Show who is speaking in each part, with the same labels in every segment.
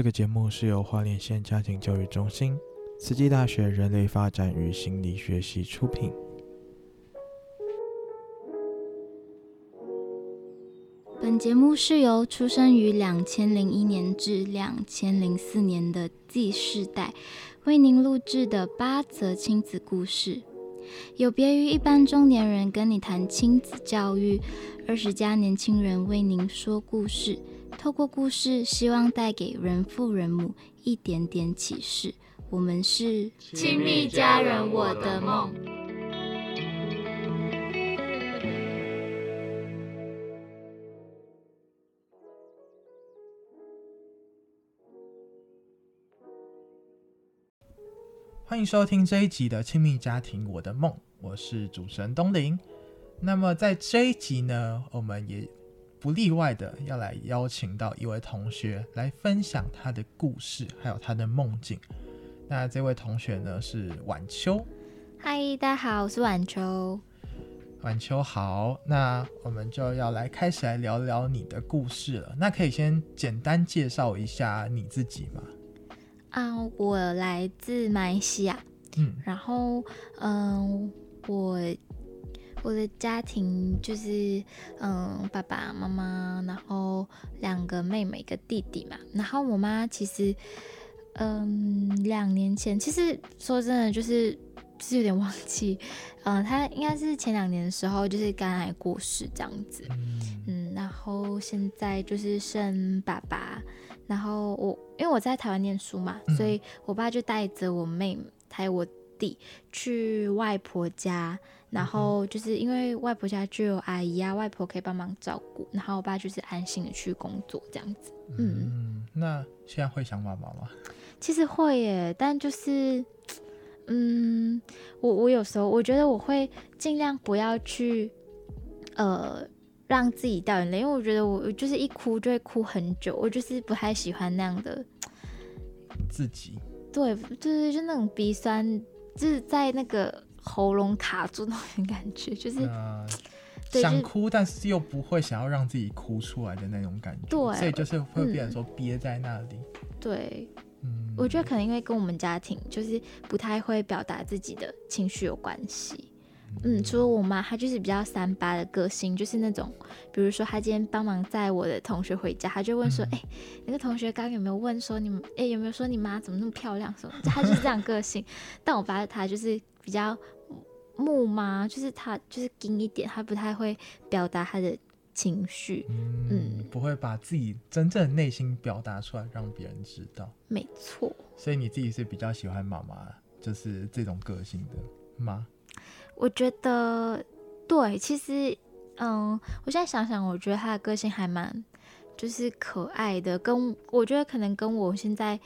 Speaker 1: 这个节目是由花莲县家庭教育中心、慈济大学人类发展与心理学系出品。
Speaker 2: 本节目是由出生于两千零一年至两千零四年的 Z 世代为您录制的八则亲子故事，有别于一般中年人跟你谈亲子教育，二十加年轻人为您说故事。透过故事，希望带给人父人母一点点启示。我们是
Speaker 3: 亲密家人，我的梦。
Speaker 1: 欢迎收听这一集的《亲密家庭，我的梦》，我是主持人东林。那么在这一集呢，我们也不例外的要来邀请到一位同学来分享他的故事，还有他的梦境。那这位同学呢是晚秋。
Speaker 2: 嗨，大家好，我是晚秋。
Speaker 1: 晚秋好，那我们就要来开始来聊聊你的故事了。那可以先简单介绍一下你自己吗？
Speaker 2: 啊，我来自马来西亚，嗯，然后，嗯，我我的家庭就是，嗯，爸爸妈妈，然后两个妹妹，一个弟弟嘛。然后我妈其实，嗯，两年前，其实说真的，就是是有点忘记，嗯，她应该是前两年的时候，就是肝癌过世这样子，嗯，然后现在就是剩爸爸。然后我因为我在台湾念书嘛，嗯、所以我爸就带着我妹还有我弟去外婆家，然后就是因为外婆家就有阿姨啊、外婆可以帮忙照顾，然后我爸就是安心的去工作这样子。嗯，
Speaker 1: 嗯，那现在会想妈妈吗？
Speaker 2: 其实会耶，但就是，嗯，我我有时候我觉得我会尽量不要去，呃。让自己掉眼泪，因为我觉得我就是一哭就会哭很久，我就是不太喜欢那样的
Speaker 1: 自己。
Speaker 2: 对，就是就那种鼻酸，就是在那个喉咙卡住那种感觉，就是、呃、
Speaker 1: 想哭，但是又不会想要让自己哭出来的那种感觉。对，所以就是会变成说憋在那里。
Speaker 2: 对，嗯，我觉得可能因为跟我们家庭就是不太会表达自己的情绪有关系。嗯，除了我妈，她就是比较三八的个性，就是那种，比如说她今天帮忙载我的同学回家，她就问说，哎、嗯欸，那个同学刚刚有没有问说你，哎、欸，有没有说你妈怎么那么漂亮什么？她就是这样个性。但我爸他就是比较木妈，就是他就是硬一点，他不太会表达他的情绪，嗯，
Speaker 1: 嗯，不会把自己真正的内心表达出来让别人知道。
Speaker 2: 没错。
Speaker 1: 所以你自己是比较喜欢妈妈，就是这种个性的吗？
Speaker 2: 我觉得，对，其实，嗯，我现在想想，我觉得他的个性还蛮，就是可爱的，跟我觉得可能跟我现在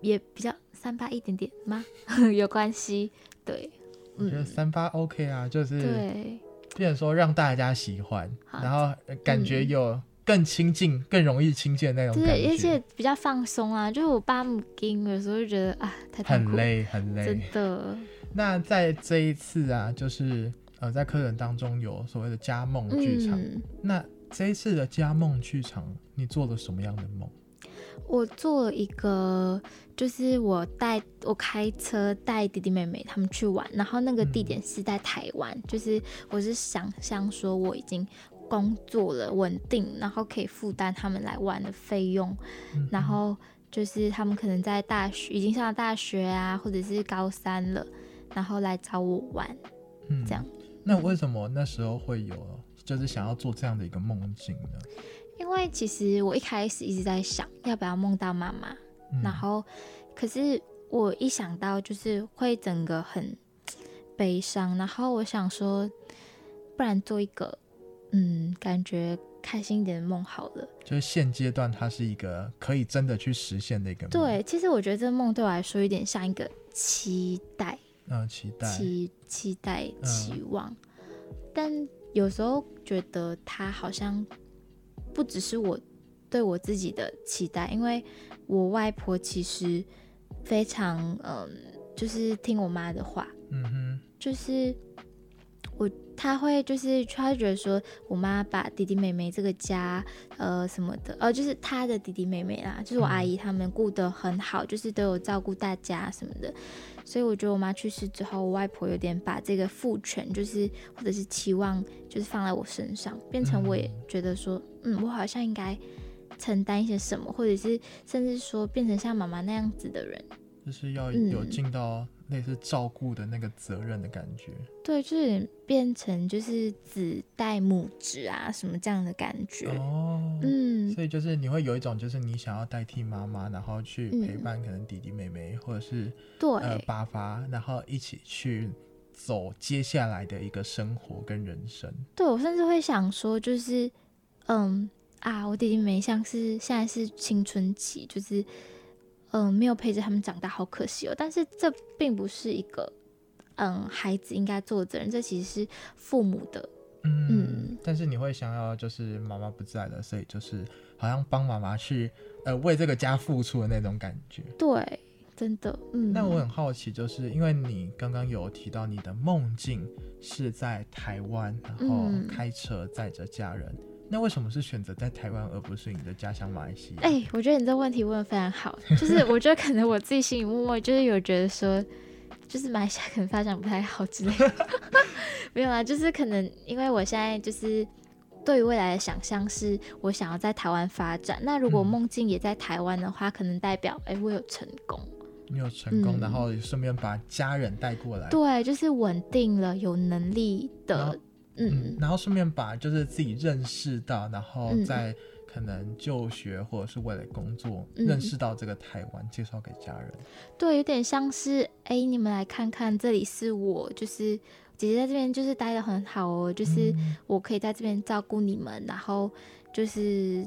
Speaker 2: 也比较三八一点点吗？有关系，对，
Speaker 1: 我觉得三八 OK 啊，就是
Speaker 2: 对，
Speaker 1: 变成说让大家喜欢，然后感觉有更亲近、嗯、更容易亲近的那种感觉，
Speaker 2: 对，而且比较放松啊，就是我爸母经有时候就觉得啊，太
Speaker 1: 很累，很累，
Speaker 2: 真的。
Speaker 1: 那在这一次啊，就是呃，在客人当中有所谓的加梦剧场。嗯。那这一次的加梦剧场，你做了什么样的梦？
Speaker 2: 我做了一个，就是我带我开车带弟弟妹妹他们去玩，然后那个地点是在台湾，嗯。就是我是想象说我已经工作了，稳定，然后可以负担他们来玩的费用，嗯。然后就是他们可能在大学已经上了大学啊，或者是高三了。然后来找我玩，嗯，这样。
Speaker 1: 那为什么那时候会有，就是想要做这样的一个梦境呢？
Speaker 2: 因为其实我一开始一直在想，要不要梦到妈妈，嗯。然后，可是我一想到就是会整个很悲伤，然后我想说，不然做一个，嗯，感觉开心一点的梦好了。
Speaker 1: 就是现阶段它是一个可以真的去实现的一个梦。
Speaker 2: 对，其实我觉得这个梦对我来说有点像一个期待。
Speaker 1: 嗯，期待、
Speaker 2: 期期待、期望、嗯，但有时候觉得他好像不只是我对我自己的期待，因为我外婆其实非常嗯，就是听我妈的话，嗯哼，就是我他会就是他会觉得说，我妈把弟弟妹妹这个家，呃什么的，呃就是他的弟弟妹妹啦，就是我阿姨他们顾得很好，就是都有照顾大家什么的。所以我觉得我妈去世之后，我外婆有点把这个父权，就是或者是期望，就是放在我身上，变成我也觉得说，嗯，我好像应该承担一些什么，或者是甚至说变成像妈妈那样子的人，
Speaker 1: 就是要有尽到类似照顾的那个责任的感觉。
Speaker 2: 嗯、对，就是变成就是子代母职啊，什么这样的感觉。哦，嗯，
Speaker 1: 所以就是你会有一种，就是你想要代替妈妈，然后去陪伴可能弟弟妹妹，嗯、或者是
Speaker 2: 对
Speaker 1: 呃爸爸，然后一起去走接下来的一个生活跟人生。
Speaker 2: 对，我甚至会想说，就是嗯啊，我弟弟妹妹像是现在是青春期，就是。嗯，没有陪着他们长大，好可惜哦。但是这并不是一个嗯孩子应该做的责任，这其实是父母的。嗯，嗯，
Speaker 1: 但是你会想要就是妈妈不在了，所以就是好像帮妈妈去呃为这个家付出的那种感觉。
Speaker 2: 对，真的。嗯。
Speaker 1: 那我很好奇，就是因为你刚刚有提到你的梦境是在台湾，然后开车载着家人。嗯那为什么是选择在台湾，而不是你的家乡马来西亚？
Speaker 2: 哎、欸，我觉得你这问题问的非常好。就是我觉得可能我自己心里默默就是有觉得说，就是马来西亚可能发展不太好之类的。没有啊，就是可能因为我现在就是对于未来的想象是，我想要在台湾发展。那如果梦境也在台湾的话，嗯、可能代表哎、欸，我有成功。
Speaker 1: 你有成功，嗯、然后顺便把家人带过来。
Speaker 2: 对，就是稳定了，有能力的。
Speaker 1: 嗯，然后顺便把就是自己认识到，然后再可能就学或者是为了工作、嗯、认识到这个台湾，介绍给家人。
Speaker 2: 对，有点像是哎，你们来看看，这里是我，就是姐姐在这边就是待的很好哦，就是我可以在这边照顾你们，嗯、然后就是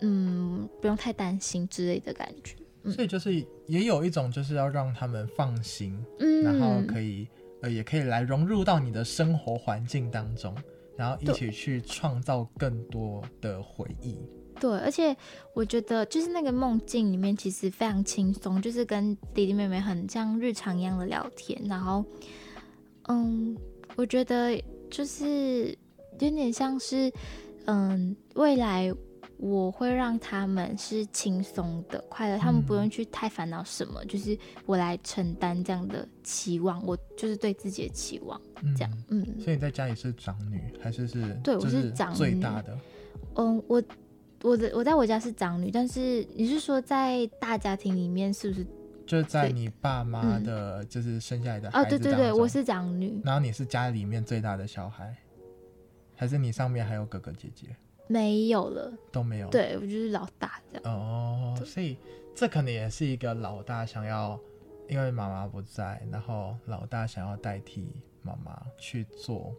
Speaker 2: 嗯，不用太担心之类的感觉。嗯、
Speaker 1: 所以就是也有一种就是要让他们放心，嗯，然后可以。呃，也可以来融入到你的生活环境当中，然后一起去创造更多的回忆。
Speaker 2: 对，而且我觉得就是那个梦境里面其实非常轻松，就是跟弟弟妹妹很像日常一样的聊天。然后，嗯，我觉得就是有点像是，嗯，未来。我会让他们是轻松的、快乐，他们不用去太烦恼什么，嗯、就是我来承担这样的期望，我就是对自己的期望，这样，嗯。
Speaker 1: 所以你在家里是长女还是是？
Speaker 2: 对，我是长女，
Speaker 1: 最大的。
Speaker 2: 嗯，我我的我在我家是长女，但是你是说在大家庭里面是不是？
Speaker 1: 就在你爸妈的，就是生下来的孩子、
Speaker 2: 嗯、哦，对对对，我是长女。
Speaker 1: 然后你是家里面最大的小孩，还是你上面还有哥哥姐姐？
Speaker 2: 没有了，
Speaker 1: 都没有。
Speaker 2: 对，我就是老大这样。
Speaker 1: 哦，所以这可能也是一个老大想要，因为妈妈不在，然后老大想要代替妈妈去做，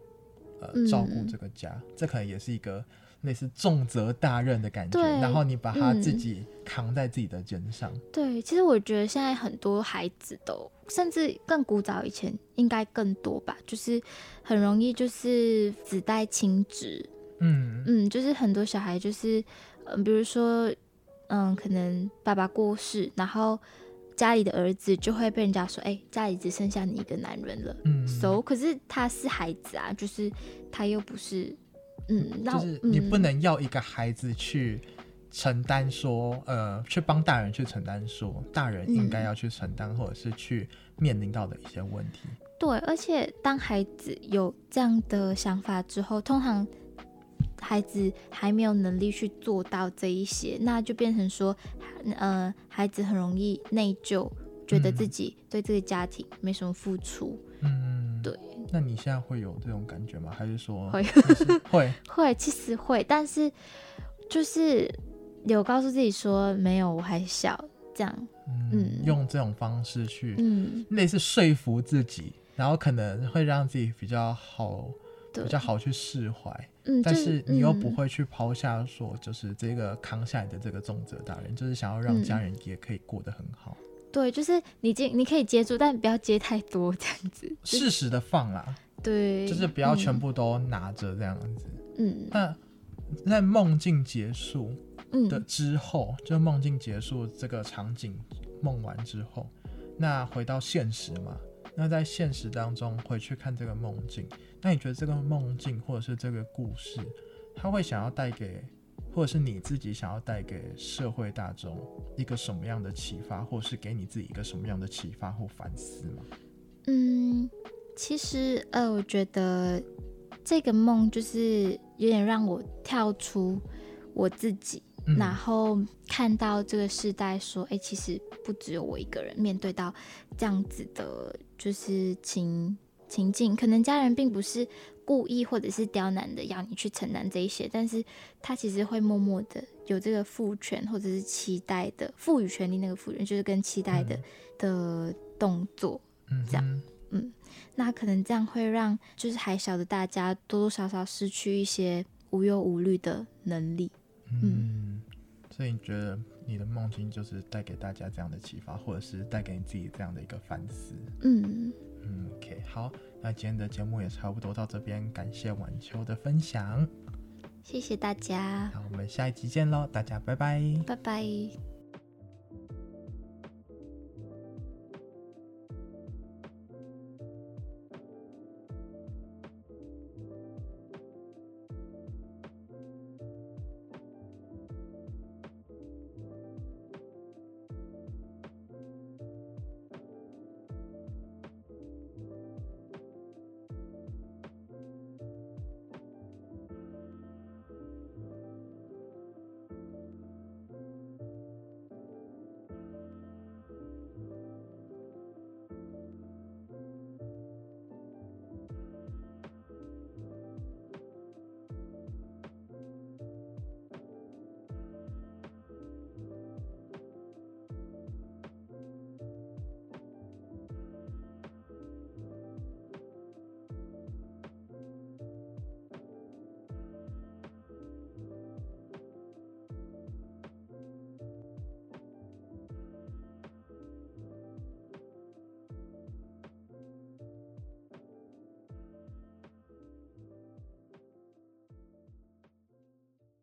Speaker 1: 呃，照顾这个家。嗯、这可能也是一个类似重责大任的感觉。
Speaker 2: 对
Speaker 1: 然后你把他自己扛在自己的肩上。
Speaker 2: 对，其实我觉得现在很多孩子都，甚至更古早以前应该更多吧，就是很容易就是子代亲职。嗯嗯，就是很多小孩就是，嗯、呃，比如说，嗯，可能爸爸过世，然后家里的儿子就会被人家说，哎、欸，家里只剩下你一个男人了。嗯，so 可是他是孩子啊，就是他又不是，嗯，
Speaker 1: 就是你不能要一个孩子去承担说，呃，去帮大人去承担说，大人应该要去承担，或者是去面临到的一些问题。
Speaker 2: 对，而且当孩子有这样的想法之后，通常。孩子还没有能力去做到这一些，那就变成说，呃，孩子很容易内疚，觉得自己对这个家庭没什么付出。嗯，对。
Speaker 1: 那你现在会有这种感觉吗？还是说
Speaker 2: 会
Speaker 1: 会
Speaker 2: 会？其实会，但是就是有告诉自己说，没有，我还小，这样。嗯，
Speaker 1: 嗯用这种方式去，嗯，类似说服自己，然后可能会让自己比较好。对比较好去释怀，嗯，但是你又不会去抛下说，就是这个扛下来的这个重责大任，嗯、就是想要让家人也可以过得很好。
Speaker 2: 对，就是你接你可以接住，但不要接太多这样子，
Speaker 1: 适时的放啦。
Speaker 2: 对，
Speaker 1: 就是不要全部都拿着这样子。
Speaker 2: 嗯，
Speaker 1: 那在梦境结束的之后，嗯、就梦境结束这个场景梦完之后，那回到现实嘛。那在现实当中回去看这个梦境，那你觉得这个梦境或者是这个故事，它会想要带给，或者是你自己想要带给社会大众一个什么样的启发，或是给你自己一个什么样的启发或反思吗？
Speaker 2: 嗯，其实呃，我觉得这个梦就是有点让我跳出我自己。然后看到这个世代说，哎，其实不只有我一个人面对到这样子的，就是情情境，可能家人并不是故意或者是刁难的要你去承担这一些，但是他其实会默默的有这个赋权或者是期待的赋予权利，那个赋权就是跟期待的、嗯、的动作，这样，嗯，嗯，那可能这样会让就是还小的大家多多少少失去一些无忧无虑的能力。嗯，
Speaker 1: 所以你觉得你的梦境就是带给大家这样的启发，或者是带给你自己这样的一个反思？
Speaker 2: 嗯
Speaker 1: 嗯，OK，好，那今天的节目也差不多到这边，感谢晚秋的分享，
Speaker 2: 谢谢大家，
Speaker 1: 那，我们下一集见喽，大家拜拜，
Speaker 2: 拜拜。